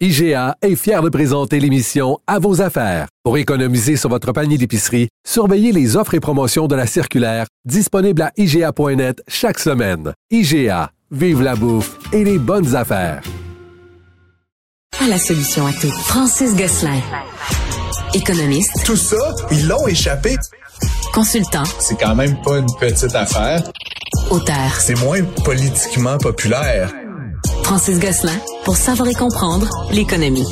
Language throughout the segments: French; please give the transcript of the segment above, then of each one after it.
IGA est fier de présenter l'émission À vos affaires. Pour économiser sur votre panier d'épicerie, surveillez les offres et promotions de la circulaire disponible à IGA.net chaque semaine. IGA, vive la bouffe et les bonnes affaires. À la solution à tout. Francis Gosselin. Économiste. Tout ça, ils l'ont échappé. Consultant. C'est quand même pas une petite affaire. Auteur. C'est moins politiquement populaire. Francis Gosselin pour savoir et comprendre l'économie.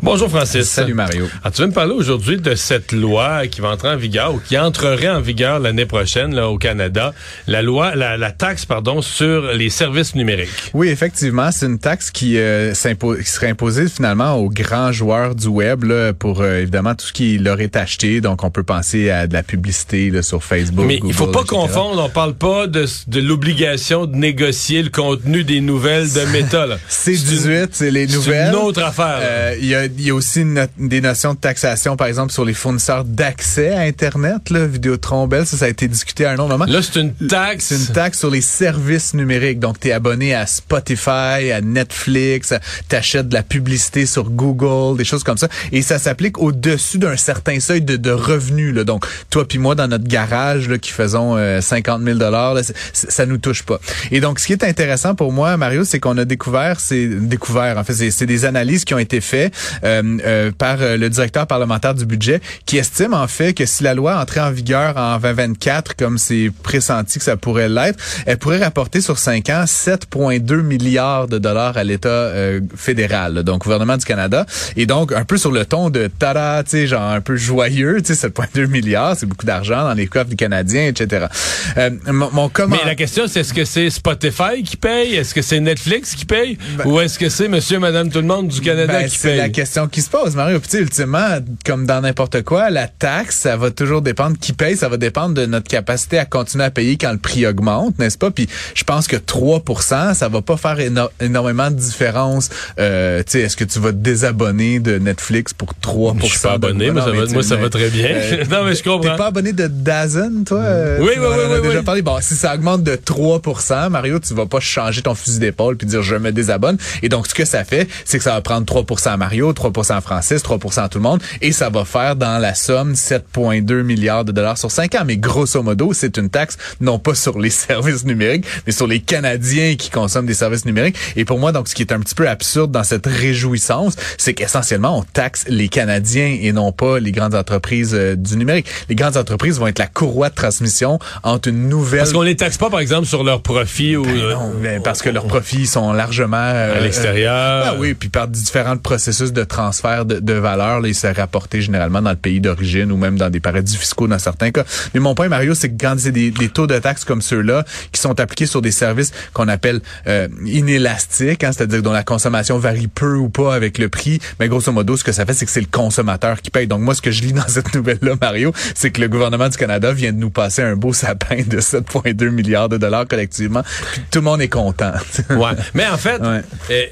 Bonjour Francis. Salut Mario. Alors, tu veux me parler aujourd'hui de cette loi qui va entrer en vigueur ou qui entrerait en vigueur l'année prochaine là, au Canada, la loi, la, la, taxe pardon sur les services numériques. Oui, effectivement, c'est une taxe qui, euh, qui serait imposée finalement aux grands joueurs du web là, pour euh, évidemment tout ce qui leur est acheté. Donc on peut penser à de la publicité là, sur Facebook. Mais Google, il faut pas etc. confondre. On parle pas de, de l'obligation de négocier le contenu des nouvelles de Meta. C'est une- 18, c'est les nouvelles. C'est une autre affaire. Euh, Il y, a, y a aussi une no- des notions de taxation, par exemple, sur les fournisseurs d'accès à Internet, là, Vidéotron, Bell, ça, ça a été discuté à un autre moment. Là, c'est une taxe. C'est une taxe sur les services numériques. Donc, tu es abonné à Spotify, à Netflix, t'achètes de la publicité sur Google, des choses comme ça. Et ça s'applique au-dessus d'un certain seuil de, de revenus. Là. Donc, toi puis moi, dans notre garage, là, qui faisons euh, 50 000 là, ça nous touche pas. Et donc, ce qui est intéressant pour moi, Mario, c'est qu'on a découvert, c'est découvert, en fait, c'est des analyses qui ont été faites euh, euh, par euh, le directeur parlementaire du budget, qui estime en fait que si la loi entrait en vigueur en 2024, comme c'est pressenti que ça pourrait l'être, elle pourrait rapporter sur 5 ans 7,2 milliards de dollars à l'État euh, fédéral, donc gouvernement du Canada. Et donc, un peu sur le ton de tada, tu sais, genre un peu joyeux, tu sais, 7,2 milliards, c'est beaucoup d'argent dans les coffres du Canadien, etc. Euh, mon, mon comment... Mais la question, c'est est-ce que c'est Spotify qui paye? Est-ce que c'est Netflix qui paye? Ou est-ce que c'est monsieur, madame, tout le monde du Canada Ben, qui paye? La question qui se pose, Mario. Puis, tu sais, ultimement, comme dans n'importe quoi, la taxe, ça va toujours dépendre qui paye, ça va dépendre de notre capacité à continuer à payer quand le prix augmente, n'est-ce pas? Puis je pense que 3% ça va pas faire éno- énormément de différence. Euh, tu sais, est-ce que tu vas te désabonner de Netflix pour 3% Je suis pas abonné, moi, ça mais va, moi, ça va très bien. euh, non, mais je T'es comprends. pas abonné de Dazen, toi? Oui, tu oui, oui, oui, déjà oui. parlé. Bon, si ça augmente de 3% Mario, tu vas pas changer ton fusil d'épaule puis dire je me désabonne. Et donc, ce que ça fait, c'est que ça va prendre 3% à Mario, 3 à Francis, 3 à tout le monde. Et ça va faire dans la somme 7,2 milliards de dollars sur 5 ans. Mais grosso modo, c'est une taxe non pas sur les services numériques, mais sur les Canadiens qui consomment des services numériques. Et pour moi, donc, ce qui est un petit peu absurde dans cette réjouissance, c'est qu'essentiellement, on taxe les Canadiens et non pas les grandes entreprises euh, du numérique. Les grandes entreprises vont être la courroie de transmission entre une nouvelle... Parce qu'on les taxe pas, par exemple, sur leur profit ou Ben euh, non, ben parce que leurs profits sont largement euh, à l'extérieur. ah oui, puis par différents processus de transfert de, de valeur, là, ils seraient rapportés généralement dans le pays d'origine ou même dans des paradis fiscaux dans certains cas. Mais mon point, Mario, c'est que quand c'est des, des taux de taxes comme ceux-là qui sont appliqués sur des services qu'on appelle euh, inélastiques, hein, c'est-à-dire dont la consommation varie peu ou pas avec le prix, mais grosso modo, ce que ça fait, c'est que c'est le consommateur qui paye. Donc moi, ce que je lis dans cette nouvelle-là, Mario, c'est que le gouvernement du Canada vient de nous passer un beau sapin de 7,2 milliards de dollars collectivement. Puis tout le monde est content. Ouais. Mais en fait, Ouais. euh,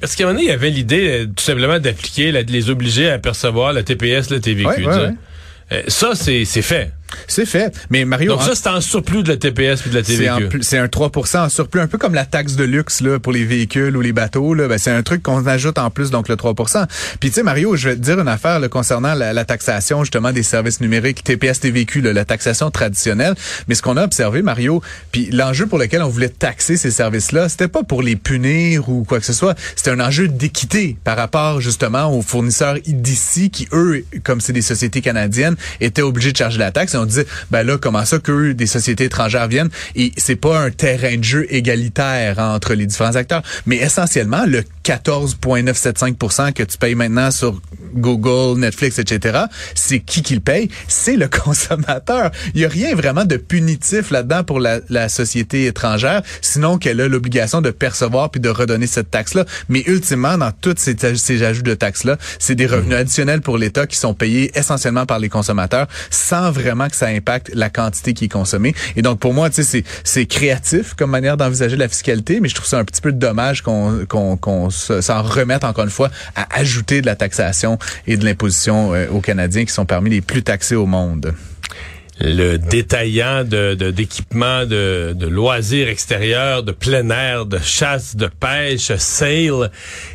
parce qu'à un moment donné, il y avait l'idée euh, tout simplement d'appliquer, la- de les obliger à percevoir la TPS, le TVQ. Ouais, tu ouais, sais. ouais. Ça, c'est c'est fait. C'est fait. Mais Mario, Donc ça, c'est en surplus de la TPS puis de la TVQ. c'est un 3% en surplus, un peu comme la taxe de luxe là, pour les véhicules ou les bateaux. Là, ben, c'est un truc qu'on ajoute en plus, donc le 3% Puis tu sais, Mario, je vais te dire une affaire là, concernant la, la taxation justement des services numériques, TPS, TVQ, là, la taxation traditionnelle. Mais ce qu'on a observé, Mario, puis l'enjeu pour lequel on voulait taxer ces services-là, c'était pas pour les punir ou quoi que ce soit. C'était un enjeu d'équité par rapport justement aux fournisseurs d'ici qui, eux, comme c'est des sociétés canadiennes, étaient obligés de charger la taxe. On disait, ben là, comment ça que des sociétés étrangères viennent? Et c'est pas un terrain de jeu égalitaire entre les différents acteurs. Mais essentiellement, le 14,975 que tu payes maintenant sur Google, Netflix, etc., c'est qui qui le paye? C'est le consommateur. Il y a rien vraiment de punitif là-dedans pour la, la société étrangère, sinon qu'elle a l'obligation de percevoir puis de redonner cette taxe-là. Mais ultimement, dans tous ces, ces ajouts de taxes-là, c'est des revenus Mhm. additionnels pour l'État qui sont payés essentiellement par les consommateurs sans vraiment que ça impacte la quantité qui est consommée. Et donc, pour moi, tu sais, c'est, créatif comme manière d'envisager la fiscalité, mais je trouve ça un petit peu dommage qu'on, qu'on, se- s'en remette encore une fois à ajouter de la taxation et de l'imposition euh, aux Canadiens qui sont parmi les plus taxés au monde. le détaillant de d'équipements de, loisirs extérieurs, de plein air, de chasse, de pêche, Sale,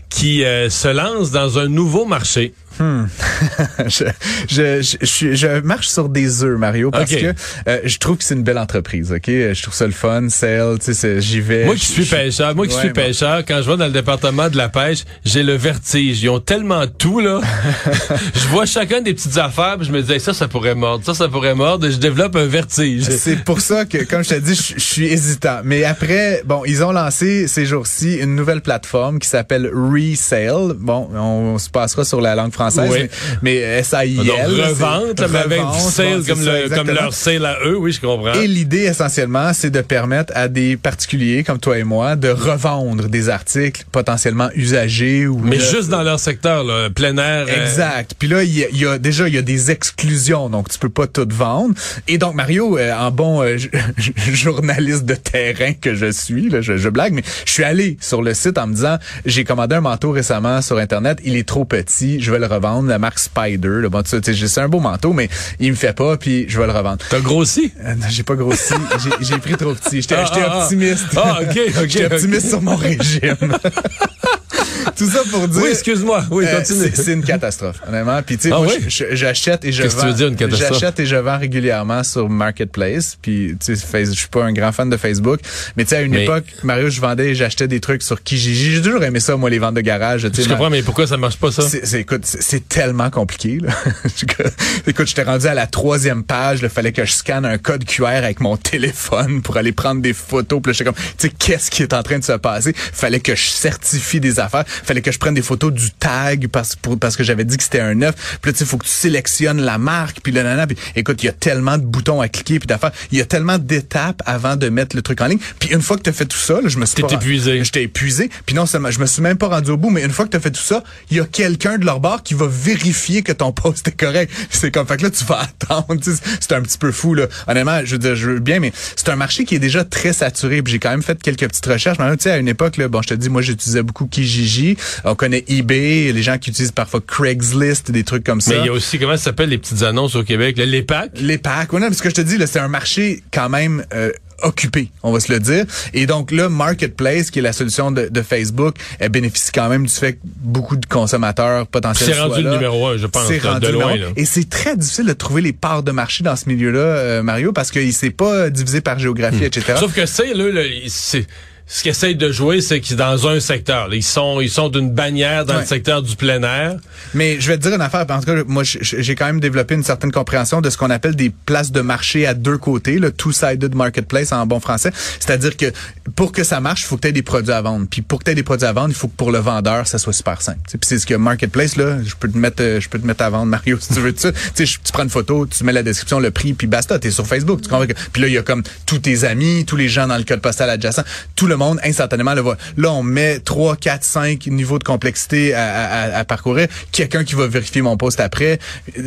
qui euh, se lance dans un nouveau marché. je, je, je, je marche sur des œufs, Mario, parce que euh, je trouve que c'est une belle entreprise. Ok, je trouve ça le fun, sale, tu sais, j'y vais. Moi qui suis pêcheur, moi qui Ouais, suis bon. pêcheur, quand je vais dans le département de la pêche, j'ai le vertige. Ils ont tellement tout là. je vois chacun des petites affaires, puis je me dis Hey, ça, ça pourrait mordre, ça, ça pourrait mordre, et je développe un vertige. C'est pour ça que, comme je te dis, je, je suis hésitant. Mais après, bon, ils ont lancé ces jours-ci une nouvelle plateforme qui s'appelle Resale. Bon, on, se passera sur la langue française, Oui. mais, mais S-A-I-L. Donc, c'est- revente, là, mais avec du sale comme, le, comme leur sale à eux, oui, je comprends. Et l'idée essentiellement, c'est de permettre à des particuliers comme toi et moi de revendre des articles potentiellement usagés ou Mais juste dans leur secteur, là, plein air. euh, Exact. Puis là, il y, a- il y a déjà il y a des exclusions, donc tu peux pas tout vendre. Et donc Mario, euh, en bon euh, journaliste de terrain que je suis, là, je, je blague, mais je suis allé sur le site en me disant, j'ai commandé un manteau récemment sur internet, il est trop petit, je vais le revendre, la marque Spider. Là, bon, c'est un beau manteau, mais il me fait pas, puis je vais le revendre. T'as grossi? Euh, non, j'ai pas grossi, j'ai- pris trop petit. J'étais Ah, ah, ah. optimiste. Ah, ok, ok, J'étais optimiste sur mon régime. Tout ça pour dire. Oui, excuse-moi. Oui, Euh, continue. c'est- c'est une catastrophe, honnêtement. Puis tu sais, Ah moi, oui? j'achète et je Qu'est-ce que vends. tu veux dire, une catastrophe? J'achète et je vends régulièrement sur Marketplace. Puis tu sais, je suis pas un grand fan de Facebook, mais tu sais, à une Mais- époque, Mario, je vendais et j'achetais des trucs sur Kijiji. J'ai toujours aimé ça, moi, les ventes de garage. Je comprends, mais pourquoi ça marche pas, ça? c'est, c'est- écoute, c'est, tellement compliqué. Là. écoute, j'étais rendu à la troisième page. Il fallait que je scanne un code QR avec mon téléphone pour aller prendre des photos. Puis là, j'étais comme, tu sais, qu'est-ce qui est en train de se passer? Fallait que je certifie des affaires. Fallait que je prenne des photos du tag parce, pour- parce que j'avais dit que c'était un neuf. Puis là, tu sais, faut que tu sélectionnes la marque. Puis le nana. Puis écoute, il y a tellement de boutons à cliquer puis d'affaires. Il y a tellement d'étapes avant de mettre le truc en ligne. Puis une fois que tu as fait tout ça, là, je me suis pas- épuisé. J'étais épuisé. Puis non seulement, je me suis même pas rendu au bout, mais une fois que tu as fait tout ça, il y a quelqu'un de leur bord qui va vérifier que ton post est correct. C'est comme, fait que là, tu vas attendre. C'est un petit peu fou, là. Honnêtement, je veux dire, je veux bien, mais c'est un marché qui est déjà très saturé. Puis j'ai quand même fait quelques petites recherches. Mais, tu sais, à une époque, là, bon, je te dis, moi, j'utilisais beaucoup Kijiji. On connaît eBay, les gens qui utilisent parfois Craigslist, des trucs comme ça. Mais il y a aussi, comment ça s'appelle les petites annonces au Québec? là, Les packs? Les packs. Ouais, non, mais ce que je te dis, c'est un marché quand même euh, occupé, on va se le dire. Et donc là, Marketplace, qui est la solution de, de Facebook, elle bénéficie quand même du fait que beaucoup de consommateurs potentiels C'est rendu le numéro un, je pense, C'est de- rendu de loin, là. Et c'est très difficile de trouver les parts de marché dans ce milieu-là, euh, Mario, parce qu'il s'est pas divisé par géographie, etc. Hmm. Sauf que c'est, là, là, c'est... Ce qu'ils essayent de jouer, c'est qu'ils sont dans un secteur. là. Ils sont, ils sont d'une bannière dans Ouais. le secteur du plein air. Mais je vais te dire une affaire. En tout cas, moi, j'ai quand même développé une certaine compréhension de ce qu'on appelle des places de marché à deux côtés, le two-sided marketplace en bon français. C'est-à-dire que pour que ça marche, il faut que tu aies des produits à vendre. Puis pour que tu aies des produits à vendre, il faut que pour le vendeur, ça soit super simple. Tu sais, Puis c'est ce que marketplace là, je peux te mettre, euh, je peux te mettre à vendre Mario si tu veux. Tu sais, tu prends une photo, tu mets la description, le prix, puis basta. T'es sur Facebook. Tu comprends que- Puis là, il y a comme tous tes amis, tous les gens dans le code postal adjacent, tout le monde instantanément le voit. Là, on met 3, 4, 5 niveaux de complexité à, à- à- parcourir. Quelqu'un qui va vérifier mon poste après.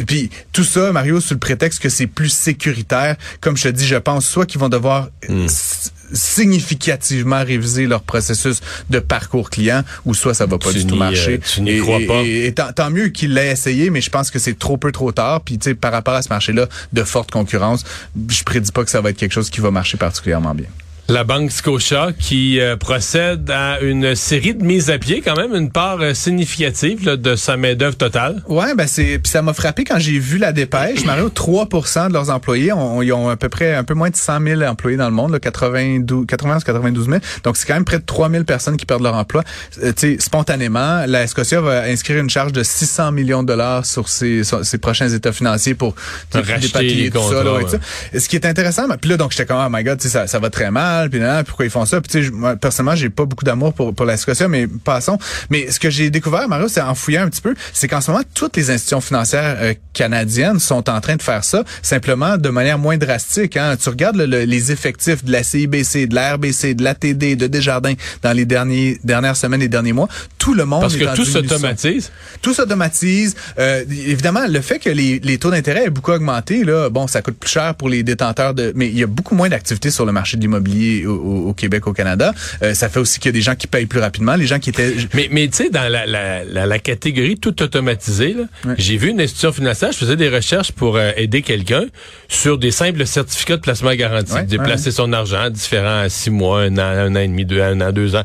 Puis tout ça, Mario, sous le prétexte que c'est plus sécuritaire. Comme je te dis, je pense soit qu'ils vont devoir Hmm. s- significativement réviser leur processus de parcours client, ou soit ça va pas Tu du tout marcher. euh, tu n'y crois pas. Et, et tant, tant mieux qu'il l'ait essayé, mais je pense que c'est trop peu trop tard. Puis tu sais, par rapport à ce marché-là de forte concurrence, je prédis pas que ça va être quelque chose qui va marcher particulièrement bien. La Banque Scotia qui euh, procède à une série de mises à pied, quand même, une part euh, significative là, de sa main-d'œuvre totale. Ouais, ben c'est puis ça m'a frappé quand j'ai vu la dépêche. Mario, 3% de leurs employés, ont, ils ont à peu près un peu moins de 100 000 employés dans le monde, là, 92, 91 92 000. Donc c'est quand même près de 3 000 personnes qui perdent leur emploi. Euh, tu sais, spontanément, la Scotia va inscrire une charge de 600 millions de dollars sur ses, ses prochains états financiers pour Racheter tout ça. Là, ouais. et tout ça. Ce qui est intéressant, puis là donc j'étais comme oh my god, tu sais, ça, ça va très mal, puis là, pourquoi ils font ça Puis tu sais, moi, personnellement, j'ai pas beaucoup d'amour pour pour la Scotia, mais passons. Mais ce que j'ai découvert, Mario, c'est en fouillant un petit peu, c'est qu'en ce moment toutes les institutions financières euh, canadiennes sont en train de faire ça, simplement de manière moins drastique. Hein. Tu regardes le- le- les effectifs de la CIBC, de la RBC, de l'ATD, de Desjardins dans les derniers dernières semaines et derniers mois, tout le monde Parce que tout s'automatise. Tout s'automatise. Euh, évidemment, le fait que les, les taux d'intérêt aient beaucoup augmenté, là, bon, ça coûte plus cher pour les détenteurs de, mais il y a beaucoup moins d'activité sur le marché de l'immobilier au, au- Québec, au Canada. Euh, ça fait aussi qu'il y a des gens qui payent plus rapidement, les gens qui étaient. Mais, mais tu sais, dans la, la, la, la catégorie tout automatisé, Ouais. j'ai vu une institution financière, je faisais des recherches pour euh, aider quelqu'un sur des simples certificats de placement garanti, Ouais, déplacer ouais. son argent différent à six mois, un an, un an et demi, deux, un an, deux ans.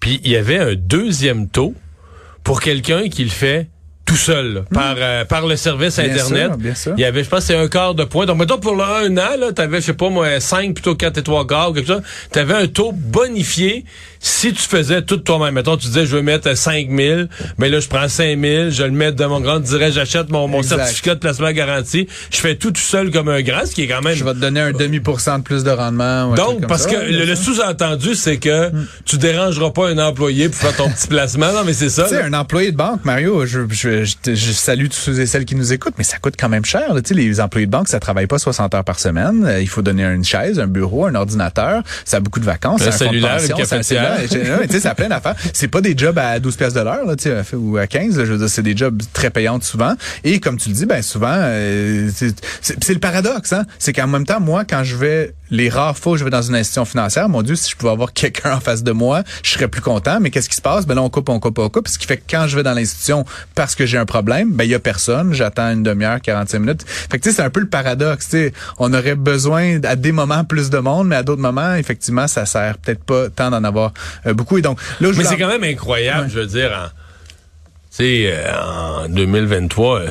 Puis il y avait un deuxième taux pour quelqu'un qui le fait tout seul, là, par, euh, par le service Bien Internet. sûr, bien sûr. Il y avait, je pense, c'est un quart de point. Donc, mettons, pour le un an, là, t'avais, je sais pas moi, 5 plutôt 4 et 3 quarts ou quelque chose. T'avais un taux bonifié si tu faisais tout toi-même. Mettons, tu disais, je veux mettre 5 000, mais là, je prends 5 000, je le mets dans mon grand, dirais, j'achète mon, mon certificat de placement garanti. Je fais tout tout seul comme un grand, ce qui est quand même... Je vais te donner un demi pour cent de plus de rendement. Donc, parce ça. que le, sous-entendu, c'est que tu dérangeras pas un employé pour faire ton petit placement. Non, mais c'est ça. Tu sais, un employé de banque, Mario, je, je, je, salue tous ceux et celles qui nous écoutent, mais ça coûte quand même cher. là. Tu sais, les employés de banque, ça travaille pas 60 heures par semaine. Euh, il faut donner une chaise, un bureau, un ordinateur. Ça a beaucoup de vacances. Un ça cellulaire, pension, une ça cafetière. Ouais, Tu sais, ça a plein d'affaires. C'est pas des jobs à 12 pièces de l'heure, là, tu sais, ou à 15. là. je veux dire, c'est des jobs très payants souvent. Et comme tu le dis, ben souvent, euh, c'est le paradoxe. Hein? C'est qu'en même temps, moi, quand je vais les rares fois où je vais dans une institution financière, mon Dieu, si je pouvais avoir quelqu'un en face de moi, je serais plus content. Mais qu'est-ce qui se passe? Ben là, on coupe, on coupe, on coupe. Ce qui fait que quand je vais dans l'institution parce que j'ai un problème, ben il y a personne. J'attends une demi-heure, 45 minutes. Fait que tu sais, c'est un peu le paradoxe. Tu sais, on aurait besoin à des moments plus de monde, mais à d'autres moments, effectivement, ça sert peut-être pas tant d'en avoir euh, beaucoup. Et donc là, je Mais c'est quand même incroyable, je veux dire, en, tu sais, euh, en 2023, euh,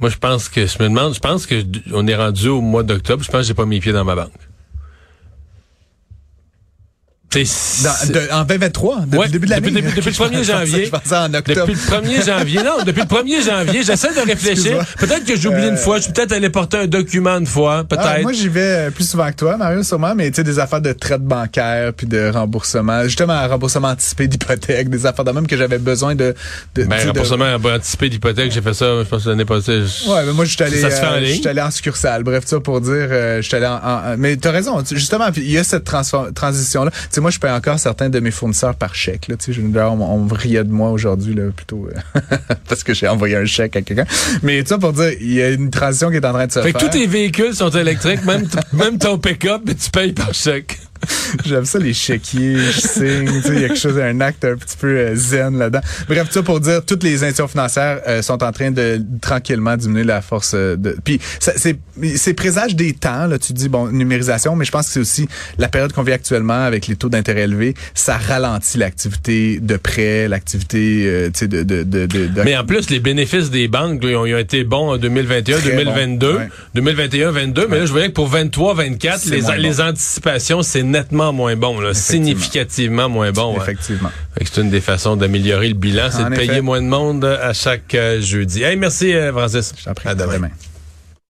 moi, je pense que, je me demande, je pense que on est rendu au mois d'octobre, je pense que j'ai pas mis les pieds dans ma banque. Dans- de- en 2023, depuis Ouais, le début de l'année. depuis- depuis- depuis le 1er Je pensais- janvier. Je pensais en octobre. Depuis le 1er janvier, non, depuis le 1er janvier, j'essaie de réfléchir. Peut-être que j'ai oublié une fois, je suis peut-être allé porter un document une fois, peut-être. Ah, moi, j'y vais euh, plus souvent que toi, Mario, sûrement, mais tu sais, des affaires de traite bancaire, puis de remboursement, justement, un remboursement anticipé d'hypothèque, des affaires de même que j'avais besoin de... de ben, de- remboursement anticipé d'hypothèque, j'ai fait ça, je pense, l'année passée. je- Ouais, mais moi, je suis allé, Ça se fait en euh, ligne? je suis allé en succursale. Bref, ça pour dire, euh, je suis allé en, en- mais t'as raison. Justement, il y a cette transition-là. Tu sais, moi, je paye encore certains de mes fournisseurs par chèque, là. Tu sais, je- on, on riait de moi aujourd'hui, là, plutôt, euh, parce que j'ai envoyé un chèque à quelqu'un. Mais ça pour dire, il y a une transition qui est en train de se Fait que faire. tous tes véhicules sont électriques, même, même ton pick-up, mais tu payes par chèque. J'aime ça, les chéquiers, je signe, tu sais, il y a quelque chose, un acte un petit peu euh, zen là-dedans. Bref, tout ça pour dire, toutes les institutions financières euh, sont en train de tranquillement diminuer la force euh, de... Puis, c'est c'est présage des temps, là, tu dis, bon, numérisation, mais je pense que c'est aussi la période qu'on vit actuellement avec les taux d'intérêt élevés, ça ralentit l'activité de prêt, l'activité, euh, tu sais, de... de, de, de, Mais en plus, les bénéfices des banques, là, ils, ont, ils ont été bons en 2021, Très 2022, bons, ouais. 2021, 22. Mais là, je voyais que pour 23, 24, C'est les, les bon. anticipations, c'est nettement moins bon, là, significativement moins bon. Effectivement. C'est une des façons d'améliorer le bilan, c'est de payer moins de monde à chaque euh, jeudi. Hey, merci, euh, Francis. Je. À demain. À demain.